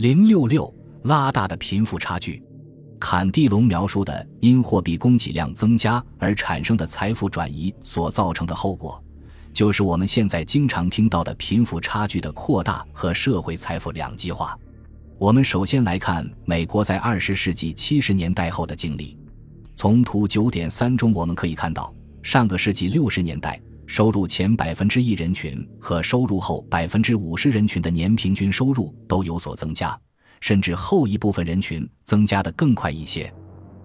零六六拉大的贫富差距。坎蒂隆描述的因货币供给量增加而产生的财富转移所造成的后果，就是我们现在经常听到的贫富差距的扩大和社会财富两极化。我们首先来看美国在二十世纪七十年代后的经历。从图九点三中我们可以看到，上个世纪六十年代，收入前百分之一人群和收入后百分之五十人群的年平均收入都有所增加。甚至后一部分人群增加的更快一些，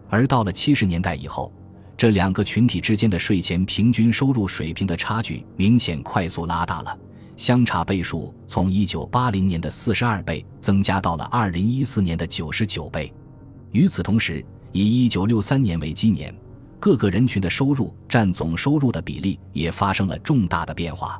而到了七十年代以后，这两个群体之间的税前平均收入水平的差距明显快速拉大了，相差倍数从一九八零年的四十二倍增加到了二零一四年的九十九倍。与此同时，以一九六三年为基年，各个人群的收入占总收入的比例也发生了重大的变化，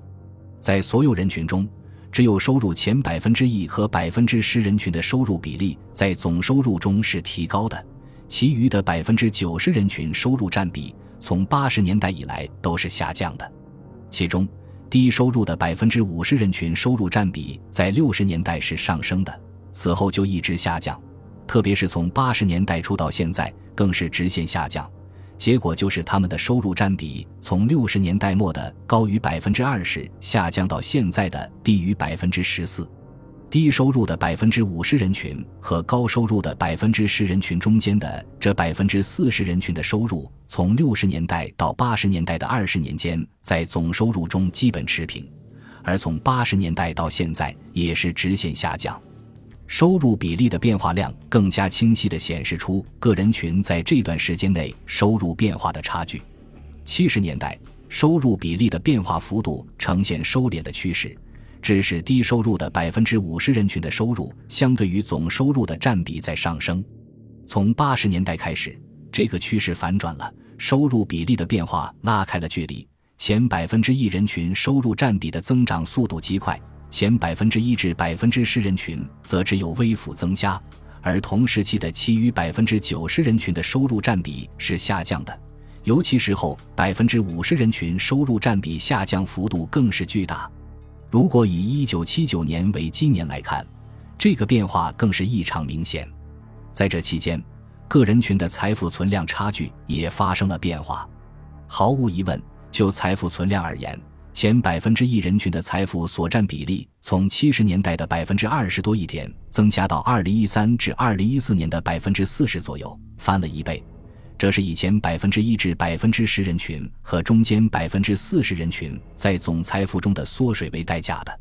在所有人群中。只有收入前百分之一和百分之十人群的收入比例在总收入中是提高的，其余的百分之九十人群收入占比从八十年代以来都是下降的。其中，低收入的百分之五十人群收入占比在六十年代是上升的，此后就一直下降，特别是从八十年代初到现在更是直线下降。结果就是他们的收入占比从六十年代末的高于百分之二十下降到现在的低于百分之十四。低收入的百分之五十人群和高收入的百分之十人群中间的这百分之四十人群的收入，从六十年代到八十年代的二十年间，在总收入中基本持平，而从八十年代到现在也是直线下降。收入比例的变化量更加清晰地显示出个人群在这段时间内收入变化的差距。七十年代收入比例的变化幅度呈现收敛的趋势，致使低收入的百分之五十人群的收入相对于总收入的占比在上升。从八十年代开始，这个趋势反转了，收入比例的变化拉开了距离，前百分之一人群收入占比的增长速度极快。前百分之一至百分之十人群则只有微幅增加，而同时期的其余百分之九十人群的收入占比是下降的，尤其是后百分之五十人群收入占比下降幅度更是巨大。如果以一九七九年为基年来看，这个变化更是异常明显。在这期间，各人群的财富存量差距也发生了变化。毫无疑问，就财富存量而言，前百分之一人群的财富所占比例，从七十年代的百分之二十多一点，增加到二零一三至二零一四年的百分之四十左右，翻了一倍。这是以前百分之一至百分之十人群和中间百分之四十人群在总财富中的缩水为代价的。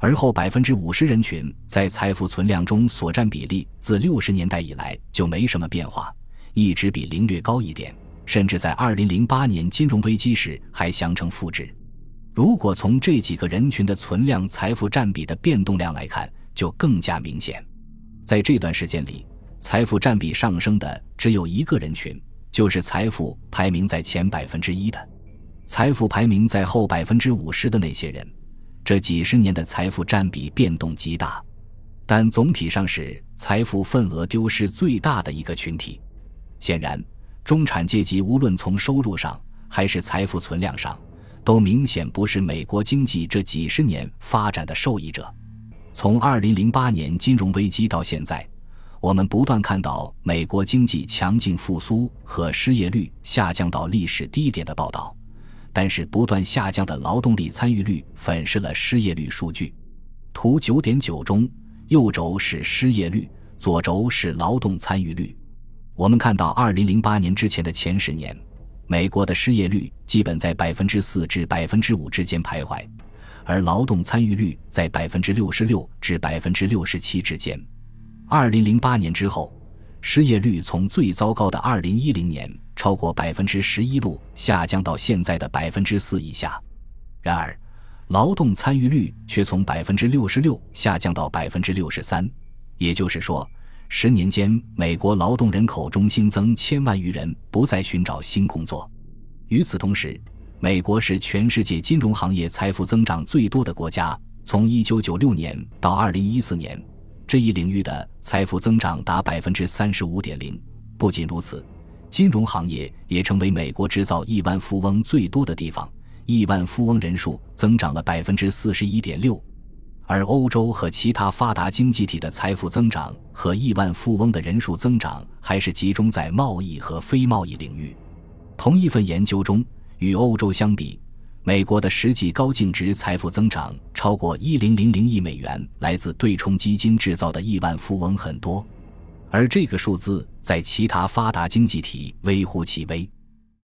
而后百分之五十人群在财富存量中所占比例，自六十年代以来就没什么变化，一直比零略高一点，甚至在二零零八年金融危机时还相成负值。如果从这几个人群的存量财富占比的变动量来看，就更加明显。在这段时间里，财富占比上升的只有一个人群，就是财富排名在前百分之一的，财富排名在后百分之五十的那些人。这几十年的财富占比变动极大，但总体上是财富份额丢失最大的一个群体。显然，中产阶级无论从收入上还是财富存量上。都明显不是美国经济这几十年发展的受益者。从二零零八年金融危机到现在，我们不断看到美国经济强劲复苏和失业率下降到历史低点的报道。但是，不断下降的劳动力参与率粉饰了失业率数据。图九点九中，右轴是失业率，左轴是劳动参与率。我们看到二零零八年之前的前十年。美国的失业率基本在百分之四至百分之五之间徘徊，而劳动参与率在百分之六十六至百分之六十七之间。二零零八年之后，失业率从最糟糕的二零一零年超过百分之十一路下降到现在的百分之四以下。然而，劳动参与率却从百分之六十六下降到百分之六十三，也就是说。十年间，美国劳动人口中新增千万余人不再寻找新工作。与此同时，美国是全世界金融行业财富增长最多的国家。从1996年到2014年，这一领域的财富增长达百分之三十五点零。不仅如此，金融行业也成为美国制造亿万富翁最多的地方，亿万富翁人数增长了百分之四十一点六。而欧洲和其他发达经济体的财富增长和亿万富翁的人数增长还是集中在贸易和非贸易领域。同一份研究中，与欧洲相比，美国的实际高净值财富增长超过一零零零亿美元，来自对冲基金制造的亿万富翁很多，而这个数字在其他发达经济体微乎其微。